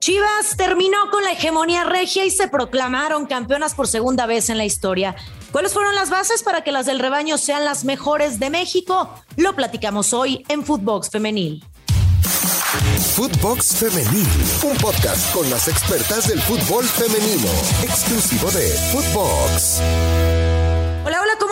Chivas terminó con la hegemonía regia y se proclamaron campeonas por segunda vez en la historia. ¿Cuáles fueron las bases para que las del rebaño sean las mejores de México? Lo platicamos hoy en Footbox Femenil. Footbox Femenil, un podcast con las expertas del fútbol femenino, exclusivo de Footbox.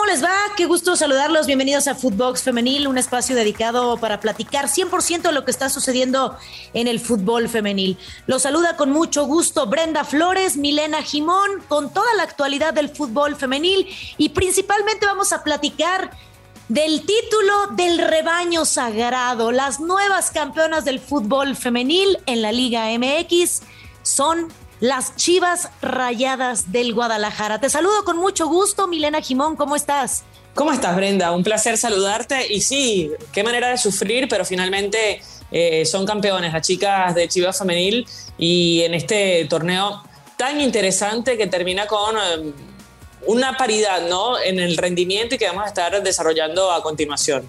Hola, hola, ¿cómo les va? Qué gusto saludarlos. Bienvenidos a Footbox Femenil, un espacio dedicado para platicar 100% de lo que está sucediendo en el fútbol femenil. Los saluda con mucho gusto Brenda Flores, Milena Jimón, con toda la actualidad del fútbol femenil y principalmente vamos a platicar del título del rebaño sagrado. Las nuevas campeonas del fútbol femenil en la Liga MX son las Chivas Rayadas del Guadalajara. Te saludo con mucho gusto, Milena Jimón, ¿cómo estás? ¿Cómo estás, Brenda? Un placer saludarte. Y sí, qué manera de sufrir, pero finalmente eh, son campeones las chicas de Chivas Femenil y en este torneo tan interesante que termina con eh, una paridad ¿no? en el rendimiento y que vamos a estar desarrollando a continuación.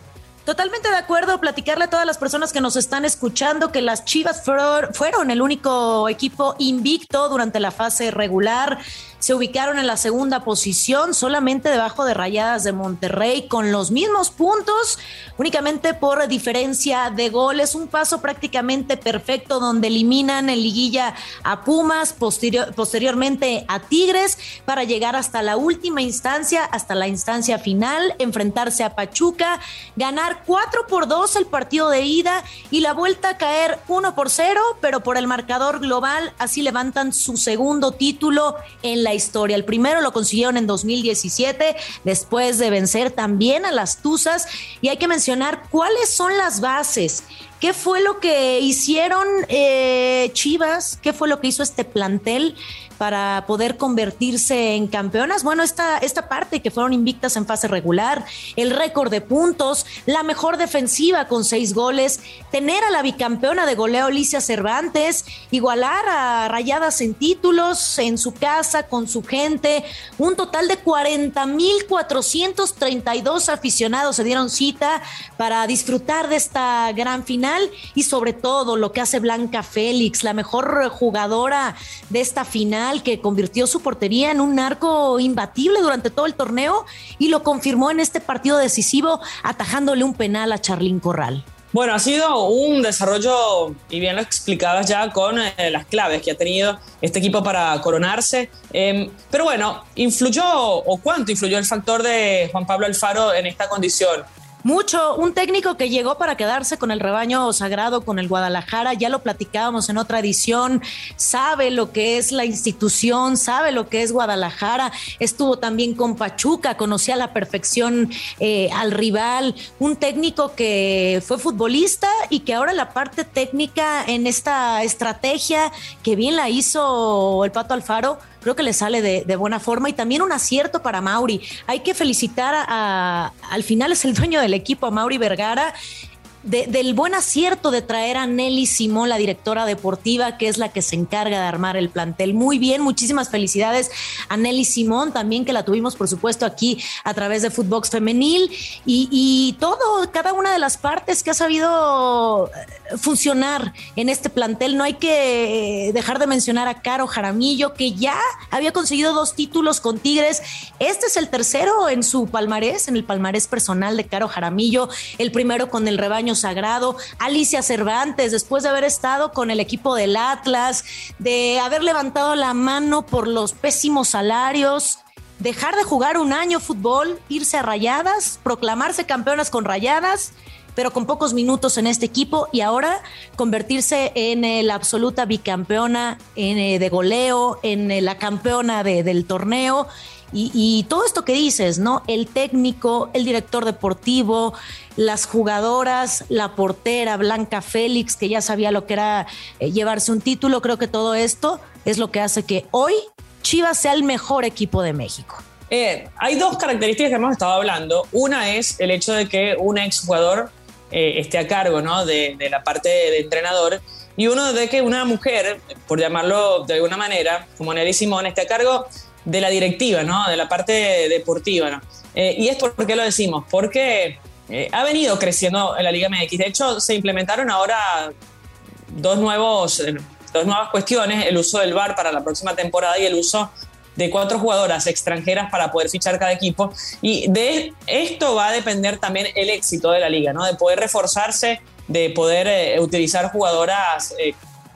Totalmente de acuerdo, platicarle a todas las personas que nos están escuchando que las Chivas fueron el único equipo invicto durante la fase regular se ubicaron en la segunda posición, solamente debajo de Rayadas de Monterrey, con los mismos puntos, únicamente por diferencia de goles. Un paso prácticamente perfecto donde eliminan en liguilla a Pumas, posteriormente a Tigres, para llegar hasta la última instancia, hasta la instancia final, enfrentarse a Pachuca, ganar 4 por 2 el partido de ida y la vuelta a caer 1 por 0, pero por el marcador global, así levantan su segundo título en la historia. El primero lo consiguieron en 2017, después de vencer también a las Tuzas. Y hay que mencionar cuáles son las bases. ¿Qué fue lo que hicieron eh, Chivas? ¿Qué fue lo que hizo este plantel? Para poder convertirse en campeonas. Bueno, esta, esta parte que fueron invictas en fase regular, el récord de puntos, la mejor defensiva con seis goles, tener a la bicampeona de goleo Alicia Cervantes, igualar a Rayadas en títulos en su casa con su gente, un total de 40.432 aficionados se dieron cita para disfrutar de esta gran final y sobre todo lo que hace Blanca Félix, la mejor jugadora de esta final que convirtió su portería en un arco imbatible durante todo el torneo y lo confirmó en este partido decisivo atajándole un penal a Charlín Corral. Bueno, ha sido un desarrollo, y bien lo explicabas ya, con eh, las claves que ha tenido este equipo para coronarse. Em, pero bueno, ¿influyó o cuánto influyó el factor de Juan Pablo Alfaro en esta condición? Mucho, un técnico que llegó para quedarse con el rebaño sagrado, con el Guadalajara, ya lo platicábamos en otra edición, sabe lo que es la institución, sabe lo que es Guadalajara, estuvo también con Pachuca, conocía a la perfección eh, al rival, un técnico que fue futbolista y que ahora la parte técnica en esta estrategia que bien la hizo el Pato Alfaro, creo que le sale de, buena forma y también un acierto para Mauri. Hay que felicitar a, al final es el dueño del equipo, a Mauri Vergara, del buen acierto de traer a Nelly Simón, la directora deportiva, que es la que se encarga de armar el plantel. Muy bien, muchísimas felicidades a Nelly Simón, también que la tuvimos, por supuesto, aquí a través de Footbox Femenil y, todo, cada una de las partes que ha sabido funcionar en este plantel. No hay que eh, dejar de mencionar a Caro Jaramillo, que ya había conseguido dos títulos con Tigres. Este es el tercero en su palmarés, en el palmarés personal de Caro Jaramillo, el primero con el rebaño sagrado, Alicia Cervantes, después de haber estado con el equipo del Atlas, de haber levantado la mano por los pésimos salarios, dejar de jugar un año fútbol, irse a rayadas, proclamarse campeonas con rayadas pero con pocos minutos en este equipo y ahora convertirse en la absoluta bicampeona eh, de goleo, en eh, la campeona del torneo y, todo esto que dices, ¿no? El técnico, el director deportivo, las jugadoras, la portera Blanca Félix, que ya sabía lo que era eh, llevarse un título, creo que todo esto es lo que hace que hoy Chivas sea el mejor equipo de México. Eh, hay dos características que hemos estado hablando. Una es el hecho de que un exjugador eh, esté a cargo ¿no? de, de la parte de entrenador y uno de que una mujer, por llamarlo de alguna manera, como Nelly Simón, esté a cargo de la directiva, ¿no? De la parte deportiva, ¿no? Eh, y es por qué lo decimos, porque eh, ha venido creciendo en la Liga MX. De hecho, se implementaron ahora dos nuevos dos nuevas cuestiones, el uso del VAR para la próxima temporada y el uso de cuatro jugadoras extranjeras para poder fichar cada equipo. Y de esto va a depender también el éxito de la liga, ¿no? De poder reforzarse, de poder eh, utilizar jugadoras eh,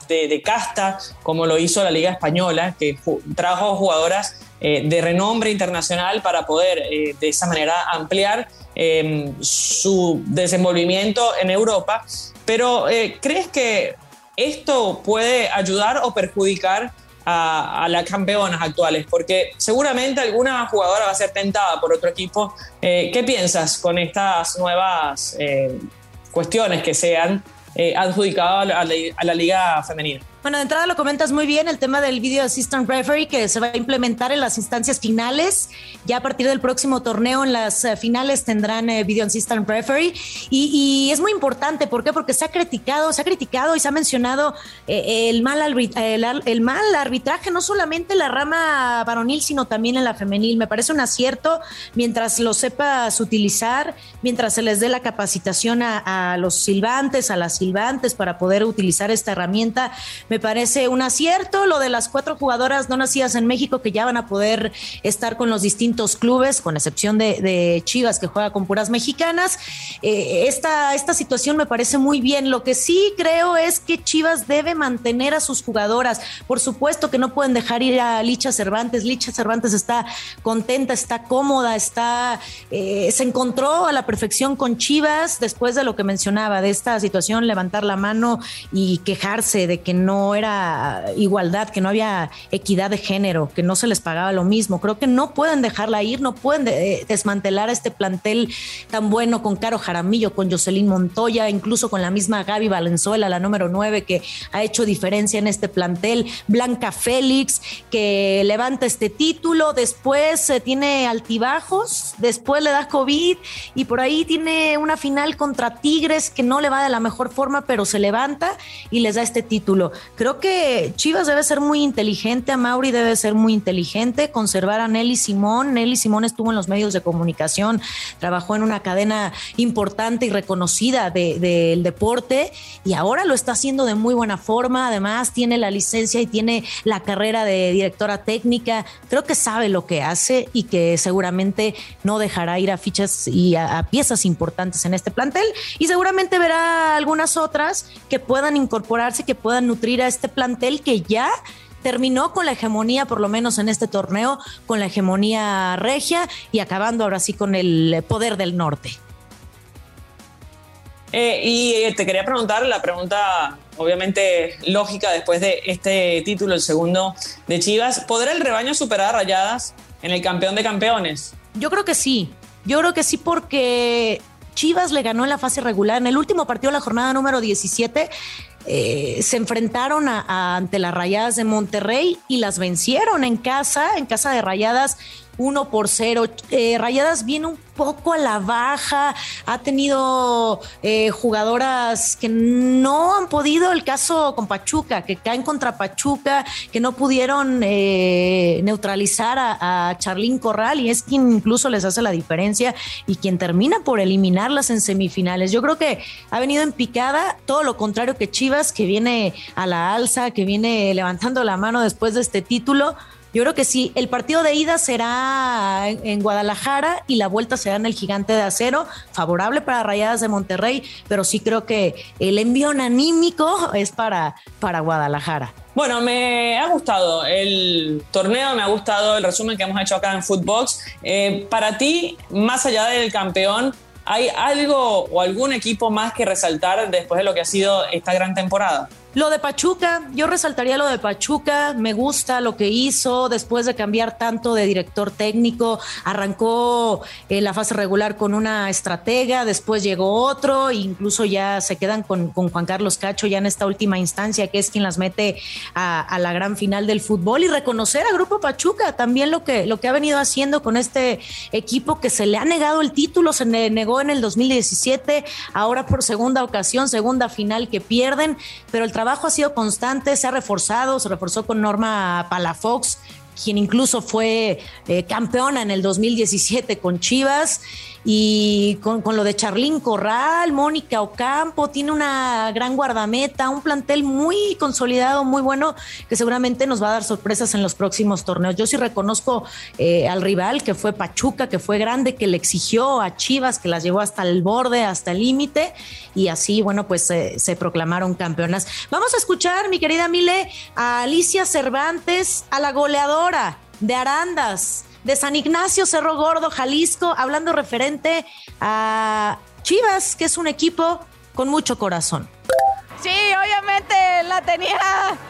de, casta, como lo hizo la Liga Española, que trajo jugadoras eh, de renombre internacional para poder de esa manera ampliar em, su desenvolvimiento en Europa. Pero ¿crees que esto puede ayudar o perjudicar a, las campeonas actuales, porque seguramente alguna jugadora va a ser tentada por otro equipo. Eh, ¿Qué piensas con estas nuevas eh, cuestiones que se han eh, adjudicado a la liga femenina? Bueno, de entrada lo comentas muy bien, el tema del Video Assistant Referee que se va a implementar en las instancias finales. Ya a partir del próximo torneo, en las eh, finales tendrán eh, Video Assistant Referee. Y, es muy importante, ¿por qué? Porque se ha criticado, se ha criticado y se ha mencionado eh, el, mal el, mal arbitraje, no solamente en la rama varonil, sino también en la femenil. Me parece un acierto mientras lo sepas utilizar, mientras se les dé la capacitación a, a los silbantes, a las silbantes para poder utilizar esta herramienta me parece un acierto lo de las cuatro jugadoras no nacidas en México que ya van a poder estar con los distintos clubes, con excepción de, Chivas que juega con puras mexicanas. Eh, esta, esta situación me parece muy bien. Lo que sí creo es que Chivas debe mantener a sus jugadoras. Por supuesto que no pueden dejar ir a Licha Cervantes. Licha Cervantes está contenta, está cómoda, está, eh, se encontró a la perfección con Chivas después de lo que mencionaba, de esta situación, levantar la mano y quejarse de que no era igualdad, que no había equidad de género, que no se les pagaba lo mismo. Creo que no pueden dejarla ir, no pueden eh, desmantelar este plantel tan bueno con Caro Jaramillo, con Jocelyn Montoya, incluso con la misma Gaby Valenzuela, la número 9, que ha hecho diferencia en este plantel. Blanca Félix, que levanta este título, después se tiene altibajos, después le da COVID y por ahí tiene una final contra Tigres que no le va de la mejor forma, pero se levanta y les da este título. Creo que Chivas debe ser muy inteligente, a debe ser muy inteligente, conservar a Nelly Simón. Nelly Simón estuvo en los medios de comunicación, trabajó en una cadena importante y reconocida del deporte y ahora lo está haciendo de muy buena forma. Además, tiene la licencia y tiene la carrera de directora técnica. Creo que sabe lo que hace y que seguramente no dejará ir a fichas y a piezas importantes en este plantel y seguramente verá algunas otras que puedan incorporarse, que puedan nutrir a este plantel que ya terminó con la hegemonía, por lo menos en este torneo, con la hegemonía regia y acabando ahora sí con el poder del norte. Eh, y eh, te quería preguntar la pregunta, obviamente lógica, después de este título, el segundo de Chivas, ¿podrá el rebaño superar a Rayadas en el campeón de campeones? Yo creo que sí. Yo creo que sí porque Chivas le ganó en la fase regular. En el último partido, la jornada número 17, eh, se enfrentaron ante las Rayadas de Monterrey y las vencieron en casa, en casa de Rayadas 1 por 0. Eh, Rayadas viene un poco a la baja, ha tenido eh, jugadoras que no han podido, el caso con Pachuca, que caen contra Pachuca, que no pudieron eh, neutralizar a, a Charlín Corral y es quien incluso les hace la diferencia y quien termina por eliminarlas en semifinales. Yo creo que ha venido en picada, todo lo contrario que Chivas, que viene a la alza, que viene levantando la mano después de este título. Yo creo que sí. El partido de ida será en Guadalajara y la vuelta será en el Gigante de Acero, favorable para Rayadas de Monterrey, pero sí creo que el envío anímico es para, para Guadalajara. Bueno, me ha gustado el torneo, me ha gustado el resumen que hemos hecho acá en Footbox. Eh, para ti, más allá del campeón, ¿hay algo o algún equipo más que resaltar después de lo que ha sido esta gran temporada? Lo de Pachuca, yo resaltaría lo de Pachuca, me gusta lo que hizo después de cambiar tanto de director técnico, arrancó en la fase regular con una estratega, después llegó otro, e incluso ya se quedan con, Juan Carlos Cacho ya en esta última instancia, que es quien las mete a, la gran final del fútbol y reconocer a Grupo Pachuca también lo que, lo que ha venido haciendo con este equipo que se le ha negado el título, se negó en el 2017, ahora por segunda ocasión, segunda final que pierden, pero el trabajo ha sido constante, se ha reforzado, se reforzó con Norma Palafox, quien incluso fue eh, campeona en el 2017 con Chivas y con, lo de Charlín Corral, Mónica Ocampo, tiene una gran guardameta, un plantel muy consolidado, muy bueno, que seguramente nos va a dar sorpresas en los próximos torneos. Yo sí reconozco eh, al rival, que fue Pachuca, que fue grande, que le exigió a Chivas, que las llevó hasta el borde, hasta el límite, y así, bueno, pues se proclamaron campeonas. Vamos a escuchar, mi querida Mile, a Alicia Cervantes, a la goleadora de Arandas de San Ignacio Cerro Gordo, Jalisco, hablando referente a Chivas, que es un equipo con mucho corazón. Sí, obviamente la tenía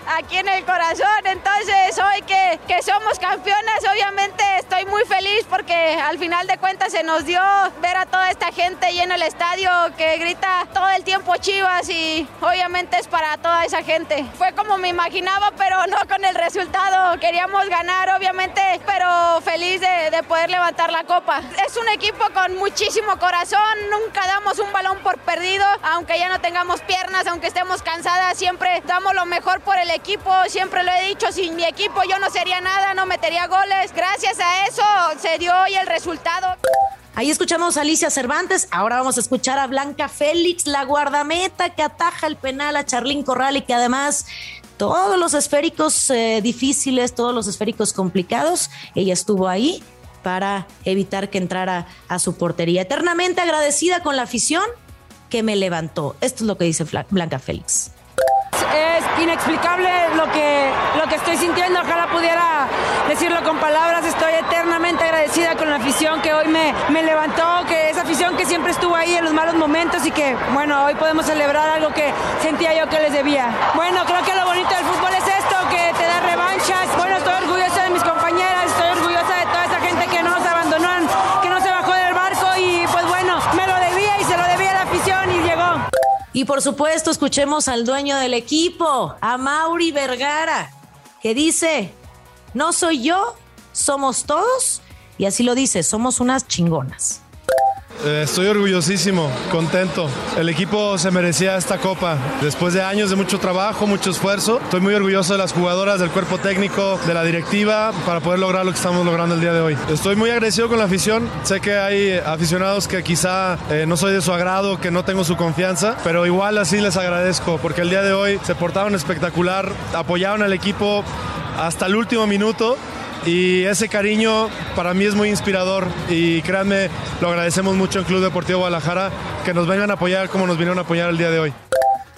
aquí en el corazón, entonces hoy que, que, somos campeonas, obviamente muy feliz porque al final de cuentas se nos dio ver a toda esta gente llena el estadio que grita todo el tiempo Chivas y obviamente es para toda esa gente. Fue como me imaginaba, pero no con el resultado. Queríamos ganar, obviamente, pero feliz de, de poder levantar la copa. Es un equipo con muchísimo corazón, nunca damos un balón por perdido, aunque ya no tengamos piernas, aunque estemos cansadas, siempre damos lo mejor por el equipo, siempre lo he dicho, sin mi equipo yo no sería nada, no metería goles. Gracias a eso se dio hoy el resultado. Ahí escuchamos a Alicia Cervantes, ahora vamos a escuchar a Blanca Félix, la guardameta que ataja el penal a Charlín Corral y que además todos los esféricos eh, difíciles, todos los esféricos complicados, ella estuvo ahí para evitar que entrara a su portería. Eternamente agradecida con la afición que me levantó. Esto es lo que dice Blanca Félix. Es inexplicable lo que, lo que estoy sintiendo. Ojalá pudiera decirlo con palabras. Estoy eternamente agradecida con la afición que hoy me, me levantó, que esa afición que siempre estuvo ahí en los malos momentos y que, bueno, hoy podemos celebrar algo que sentía yo que les debía. Bueno, creo que lo bonito del fútbol es esto, Y por supuesto, escuchemos al dueño del equipo, a Mauri Vergara, que dice, no soy yo, somos todos, y así lo dice, somos unas chingonas. Eh, estoy orgullosísimo, contento. El equipo se merecía esta copa. Después de años de mucho trabajo, mucho esfuerzo, estoy muy orgulloso de las jugadoras, del cuerpo técnico, de la directiva para poder lograr lo que estamos logrando el día de hoy. Estoy muy agradecido con la afición. Sé que hay aficionados que quizá eh, no soy de su agrado, que no tengo su confianza, pero igual así les agradezco porque el día de hoy se portaron espectacular, apoyaron al equipo hasta el último minuto y ese cariño para mí es muy inspirador y créanme, lo agradecemos mucho en Club Deportivo Guadalajara que nos vengan a apoyar como nos vinieron a apoyar el día de hoy.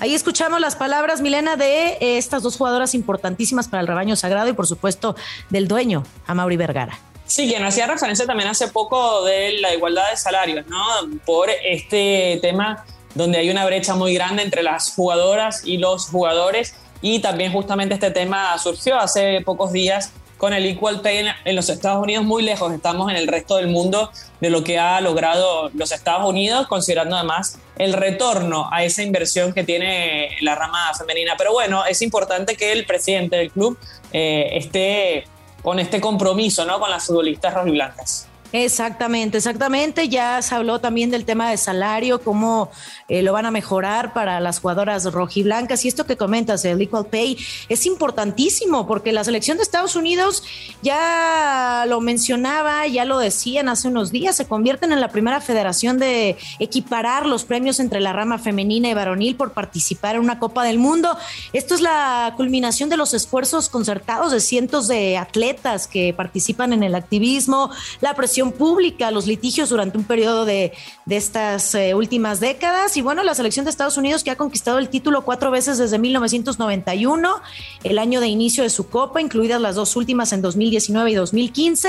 Ahí escuchamos las palabras, Milena, de eh, estas dos jugadoras importantísimas para el rebaño sagrado y por supuesto del dueño, a Mauri Vergara. Sí, quien hacía referencia también hace poco de la igualdad de salarios, ¿no? Por este tema donde hay una brecha muy grande entre las jugadoras y los jugadores y también justamente este tema surgió hace pocos días con el Equal Pay en, los Estados Unidos muy lejos. Estamos en el resto del mundo de lo que ha logrado los Estados Unidos, considerando además el retorno a esa inversión que tiene la rama femenina. Pero bueno, es importante que el presidente del club eh, esté con este compromiso ¿no? con las futbolistas rojiblancas. Exactamente, exactamente. Ya se habló también del tema de salario, cómo eh, lo van a mejorar para las jugadoras rojiblancas. Y esto que comentas, el Equal Pay, es importantísimo porque la selección de Estados Unidos ya lo mencionaba, ya lo decían hace unos días, se convierten en la primera federación de equiparar los premios entre la rama femenina y varonil por participar en una Copa del Mundo. Esto es la culminación de los esfuerzos concertados de cientos de atletas que participan en el activismo, la presión pública, los litigios durante un periodo de, estas eh, últimas décadas. Y bueno, la selección de Estados Unidos que ha conquistado el título cuatro veces desde 1991, el año de inicio de su Copa, incluidas las dos últimas en 2019 y 2015,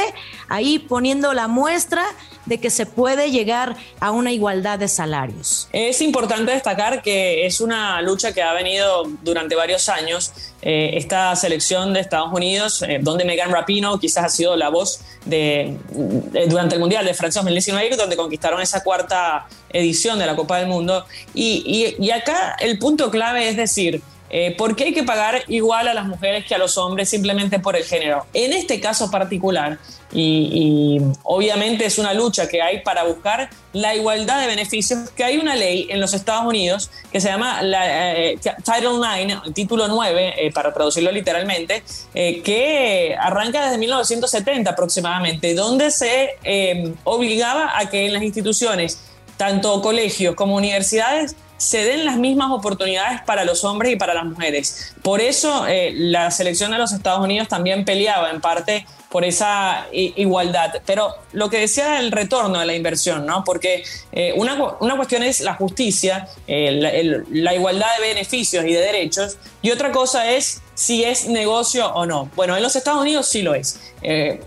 ahí poniendo la muestra de que se puede llegar a una igualdad de salarios. Es importante destacar que es una lucha que ha venido durante varios años. Eh, esta selección de Estados Unidos, eh, donde Megan Rapino quizás ha sido la voz de, durante el Mundial de Francia 2019, donde conquistaron esa cuarta edición de la Copa del Mundo. Y, y, y acá el punto clave es decir, eh, ¿por qué hay que pagar igual a las mujeres que a los hombres simplemente por el género? En este caso particular, y, obviamente es una lucha que hay para buscar la igualdad de beneficios, que hay una ley en los Estados Unidos que se llama la, eh, Title IX, título 9, eh, para traducirlo literalmente, que arranca desde 1970 aproximadamente, donde se obligaba a que en las instituciones, tanto colegios como universidades, se den las mismas oportunidades para los hombres y para las mujeres. Por eso eh, la selección de los Estados Unidos también peleaba en parte por esa igualdad. Pero lo que decía el retorno de la inversión, ¿no? Porque eh, una, una, cuestión es la justicia, eh, la, igualdad de beneficios y de derechos, y otra cosa es si es negocio o no. Bueno, en los Estados Unidos sí lo es.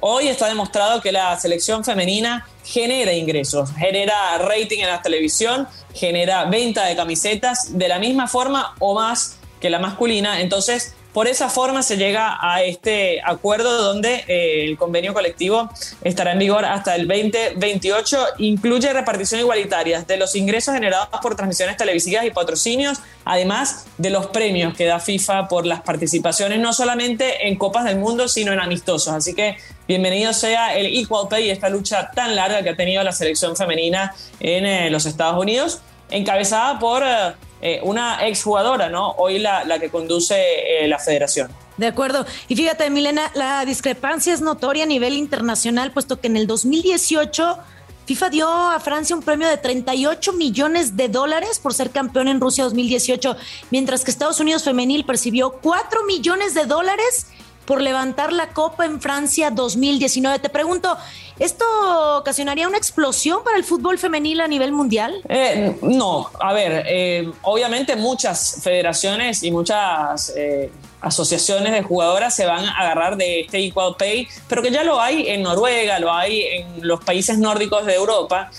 hoy está demostrado que la selección femenina genera ingresos, genera rating en la televisión, genera venta de camisetas de la misma forma o más que la masculina. Entonces, por esa forma se llega a este acuerdo donde eh, el convenio colectivo estará en vigor hasta el 2028. Incluye repartición igualitaria de los ingresos generados por transmisiones televisivas y patrocinios, además de los premios que da FIFA por las participaciones, no solamente en Copas del Mundo, sino en amistosos. Así que bienvenido sea el Equal Pay, esta lucha tan larga que ha tenido la selección femenina en eh, los Estados Unidos, encabezada por... Eh, eh, una exjugadora, ¿no? Hoy la, que conduce eh, la federación. De acuerdo. Y fíjate, Milena, la discrepancia es notoria a nivel internacional, puesto que en el 2018 FIFA dio a Francia un premio de 38 millones de dólares por ser campeón en Rusia 2018, mientras que Estados Unidos femenil percibió 4 millones de dólares por levantar la Copa en Francia 2019. Te pregunto, ¿esto ocasionaría una explosión para el fútbol femenil a nivel mundial? Eh, no, a ver, eh, obviamente muchas federaciones y muchas... Eh, asociaciones de jugadoras se van a agarrar de este Equal Pay, pero que ya lo hay en Noruega, lo hay en los países nórdicos de Europa,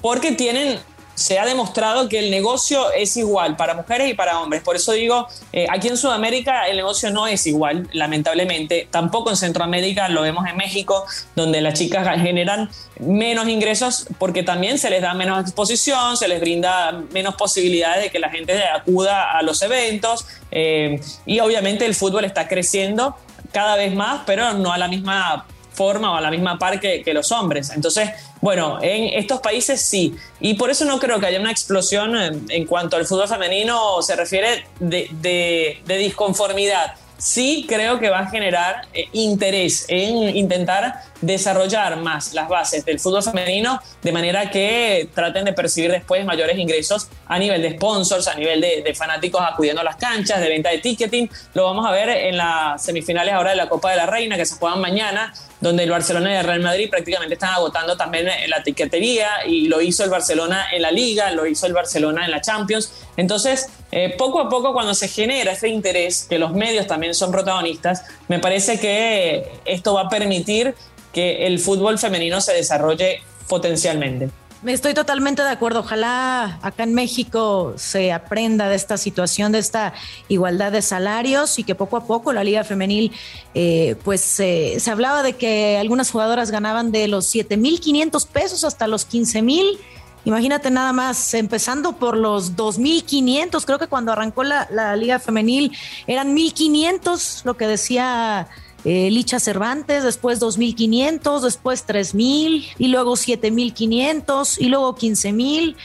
porque tienen se ha demostrado que el negocio es igual para mujeres y para hombres. Por eso digo, eh, aquí en Sudamérica el negocio no es igual, lamentablemente. Tampoco en Centroamérica, lo vemos en México, donde las chicas generan menos ingresos porque también se les da menos exposición, se les brinda menos posibilidades de que la gente acuda a los eventos. Eh, y obviamente el fútbol está creciendo cada vez más, pero no a la misma forma o a la misma par que, los hombres. Entonces, bueno, en estos países sí. Y por eso no creo que haya una explosión en, cuanto al fútbol femenino se refiere de, de disconformidad sí creo que va a generar eh, interés en intentar desarrollar más las bases del fútbol femenino de manera que traten de percibir después mayores ingresos a nivel de sponsors, a nivel de, fanáticos acudiendo a las canchas, de venta de ticketing. Lo vamos a ver en las semifinales ahora de la Copa de la Reina que se juegan mañana, donde el Barcelona y el Real Madrid prácticamente están agotando también la tiquetería y lo hizo el Barcelona en la Liga, lo hizo el Barcelona en la Champions. Entonces, eh, poco a poco cuando se genera ese interés, que los medios también son protagonistas, me parece que esto va a permitir que el fútbol femenino se desarrolle potencialmente. Estoy totalmente de acuerdo. Ojalá acá en México se aprenda de esta situación, de esta igualdad de salarios y que poco a poco la Liga Femenil, eh, pues se hablaba de que algunas jugadoras ganaban de los 7.500 pesos hasta los 15.000 Imagínate nada más, empezando por los 2.500, creo que cuando arrancó la, Liga Femenil eran 1.500, lo que decía eh, Licha Cervantes, después 2.500, después 3.000 y luego 7.500 y luego 15.000.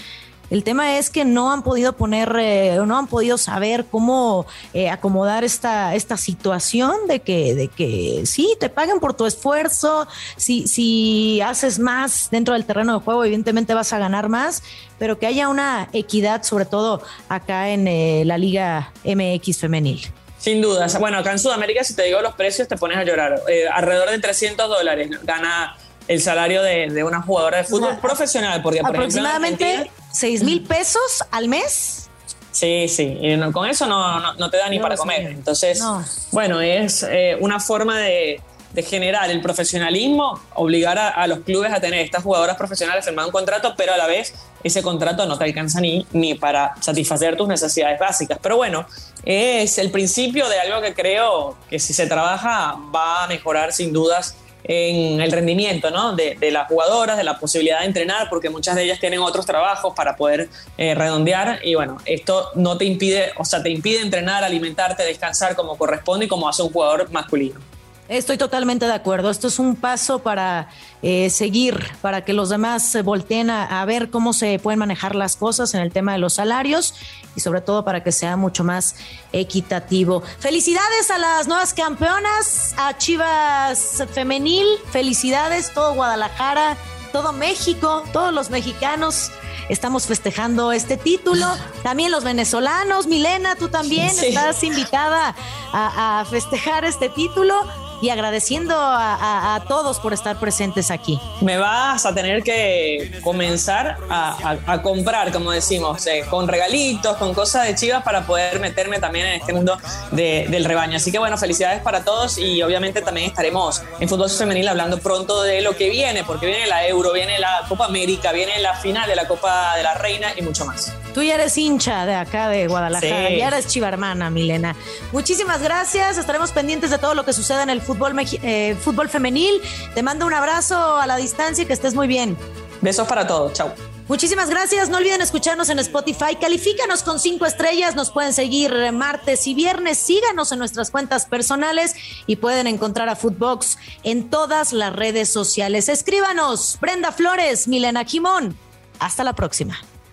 El tema es que no han podido poner, eh, no han podido saber cómo eh, acomodar esta, esta situación de que, de que sí, te paguen por tu esfuerzo, si, si haces más dentro del terreno de juego, evidentemente vas a ganar más, pero que haya una equidad, sobre todo acá en eh, la Liga MX femenil. Sin duda. Bueno, acá en Sudamérica, si te digo los precios, te pones a llorar. alrededor de 300 dólares gana el salario de, una jugadora de fútbol profesional. Porque, aproximadamente 6 mil pesos al mes. Sí, sí, y con eso no, no, te da ni para comer. Entonces, bueno, es eh, una forma de, de, generar el profesionalismo, obligar a, los clubes a tener estas jugadoras profesionales firmar un contrato, pero a la vez ese contrato no te alcanza ni, ni para satisfacer tus necesidades básicas. Pero bueno, es el principio de algo que creo que si se trabaja va a mejorar sin dudas en el rendimiento ¿no? de, las jugadoras, de la posibilidad de entrenar, porque muchas de ellas tienen otros trabajos para poder eh, redondear y bueno, esto no te impide, o sea, te impide entrenar, alimentarte, descansar como corresponde y como hace un jugador masculino. Estoy totalmente de acuerdo. Esto es un paso para eh, seguir, para que los demás se volteen a, ver cómo se pueden manejar las cosas en el tema de los salarios y sobre todo para que sea mucho más equitativo. Felicidades a las nuevas campeonas, a Chivas Femenil, felicidades, todo Guadalajara, todo México, todos los mexicanos estamos festejando este título. También los venezolanos, Milena, tú también estás invitada a, festejar este título y agradeciendo a, todos por estar presentes aquí. Me vas a tener que comenzar a, comprar, como decimos, eh, con regalitos, con cosas de chivas para poder meterme también en este mundo del rebaño. Así que bueno, felicidades para todos y obviamente también estaremos en fútbol femenil hablando pronto de lo que viene, porque viene la Euro, viene la Copa América, viene la final de la Copa de la Reina y mucho más. Tú ya eres hincha de acá de Guadalajara, ya eres chiva hermana, Milena. Muchísimas gracias, estaremos pendientes de todo lo que suceda en el fútbol, eh, fútbol femenil. Te mando un abrazo a la distancia y que estés muy bien. Besos para todos, chao. Muchísimas gracias. No olviden escucharnos en Spotify. Califícanos con cinco estrellas. Nos pueden seguir martes y viernes. Síganos en nuestras cuentas personales y pueden encontrar a Footbox en todas las redes sociales. Escríbanos. Brenda Flores, Milena Jimón. Hasta la próxima.